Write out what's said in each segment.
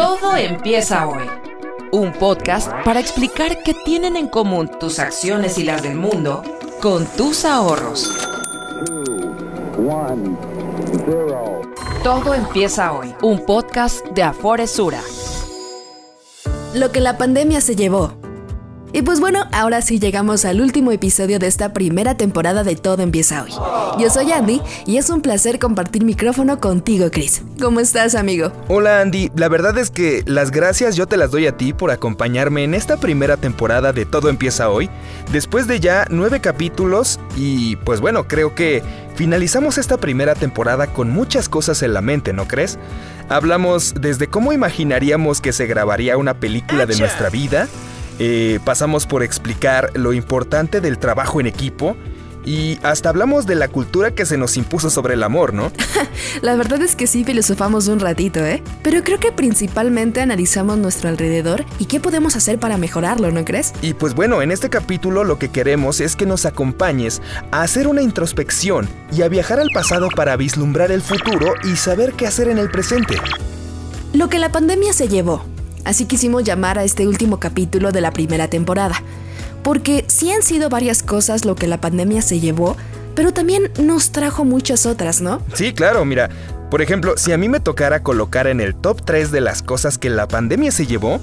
Todo empieza hoy. Un podcast para explicar qué tienen en común tus acciones y las del mundo con tus ahorros. Todo empieza hoy. Un podcast de Aforesura. Lo que la pandemia se llevó. Y pues bueno, ahora sí llegamos al último episodio de esta primera temporada de Todo empieza hoy. Yo soy Andy y es un placer compartir micrófono contigo, Chris. ¿Cómo estás, amigo? Hola, Andy. La verdad es que las gracias yo te las doy a ti por acompañarme en esta primera temporada de Todo empieza hoy, después de ya nueve capítulos y pues bueno, creo que finalizamos esta primera temporada con muchas cosas en la mente, ¿no crees? Hablamos desde cómo imaginaríamos que se grabaría una película de nuestra vida, eh, pasamos por explicar lo importante del trabajo en equipo y hasta hablamos de la cultura que se nos impuso sobre el amor, ¿no? la verdad es que sí filosofamos un ratito, ¿eh? Pero creo que principalmente analizamos nuestro alrededor y qué podemos hacer para mejorarlo, ¿no crees? Y pues bueno, en este capítulo lo que queremos es que nos acompañes a hacer una introspección y a viajar al pasado para vislumbrar el futuro y saber qué hacer en el presente. Lo que la pandemia se llevó. Así quisimos llamar a este último capítulo de la primera temporada. Porque sí han sido varias cosas lo que la pandemia se llevó, pero también nos trajo muchas otras, ¿no? Sí, claro, mira. Por ejemplo, si a mí me tocara colocar en el top 3 de las cosas que la pandemia se llevó,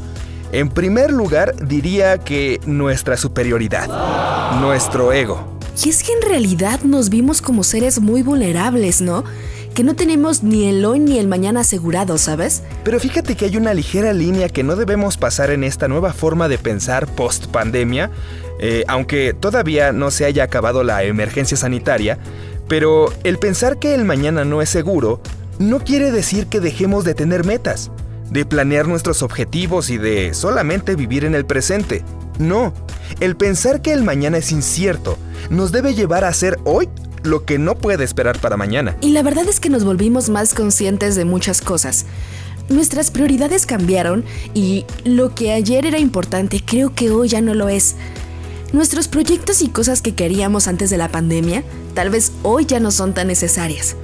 en primer lugar diría que nuestra superioridad, nuestro ego. Y es que en realidad nos vimos como seres muy vulnerables, ¿no? Que no tenemos ni el hoy ni el mañana asegurado, ¿sabes? Pero fíjate que hay una ligera línea que no debemos pasar en esta nueva forma de pensar post pandemia, eh, aunque todavía no se haya acabado la emergencia sanitaria, pero el pensar que el mañana no es seguro no quiere decir que dejemos de tener metas, de planear nuestros objetivos y de solamente vivir en el presente. No, el pensar que el mañana es incierto nos debe llevar a hacer hoy lo que no puede esperar para mañana. Y la verdad es que nos volvimos más conscientes de muchas cosas. Nuestras prioridades cambiaron y lo que ayer era importante creo que hoy ya no lo es. Nuestros proyectos y cosas que queríamos antes de la pandemia tal vez hoy ya no son tan necesarias.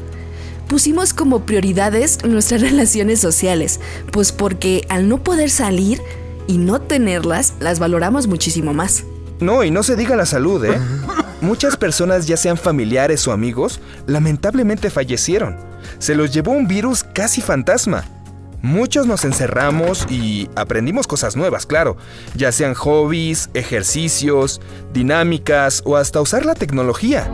Pusimos como prioridades nuestras relaciones sociales, pues porque al no poder salir y no tenerlas, las valoramos muchísimo más. No, y no se diga la salud, ¿eh? Muchas personas, ya sean familiares o amigos, lamentablemente fallecieron. Se los llevó un virus casi fantasma. Muchos nos encerramos y aprendimos cosas nuevas, claro, ya sean hobbies, ejercicios, dinámicas o hasta usar la tecnología.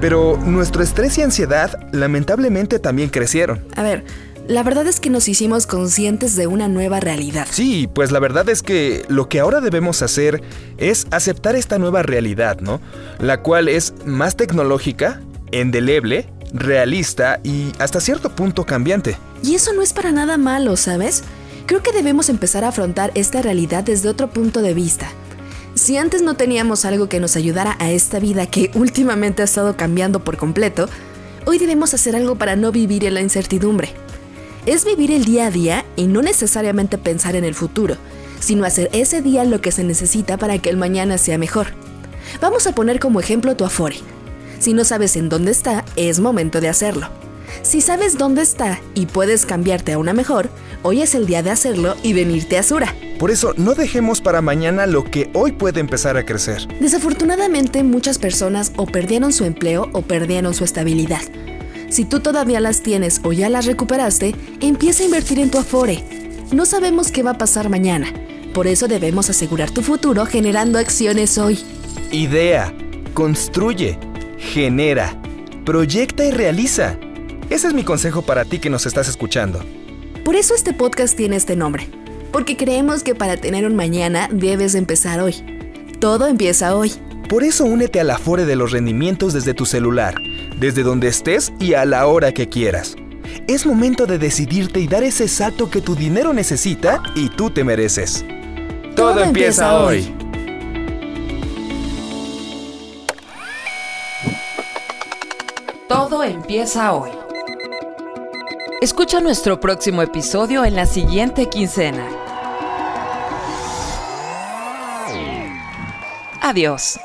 Pero nuestro estrés y ansiedad lamentablemente también crecieron. A ver, la verdad es que nos hicimos conscientes de una nueva realidad. Sí, pues la verdad es que lo que ahora debemos hacer es aceptar esta nueva realidad, ¿no? La cual es más tecnológica, endeleble, realista y hasta cierto punto cambiante. Y eso no es para nada malo, ¿sabes? Creo que debemos empezar a afrontar esta realidad desde otro punto de vista. Si antes no teníamos algo que nos ayudara a esta vida que últimamente ha estado cambiando por completo, hoy debemos hacer algo para no vivir en la incertidumbre es vivir el día a día y no necesariamente pensar en el futuro, sino hacer ese día lo que se necesita para que el mañana sea mejor. Vamos a poner como ejemplo tu Afore. Si no sabes en dónde está, es momento de hacerlo. Si sabes dónde está y puedes cambiarte a una mejor, hoy es el día de hacerlo y venirte a Sura. Por eso, no dejemos para mañana lo que hoy puede empezar a crecer. Desafortunadamente, muchas personas o perdieron su empleo o perdieron su estabilidad. Si tú todavía las tienes o ya las recuperaste, empieza a invertir en tu Afore. No sabemos qué va a pasar mañana. Por eso debemos asegurar tu futuro generando acciones hoy. Idea, construye, genera, proyecta y realiza. Ese es mi consejo para ti que nos estás escuchando. Por eso este podcast tiene este nombre. Porque creemos que para tener un mañana debes empezar hoy. Todo empieza hoy. Por eso únete a la Afore de los rendimientos desde tu celular desde donde estés y a la hora que quieras. Es momento de decidirte y dar ese salto que tu dinero necesita y tú te mereces. Todo, empieza hoy. Todo empieza hoy. Escucha nuestro próximo episodio en la siguiente quincena. Adiós.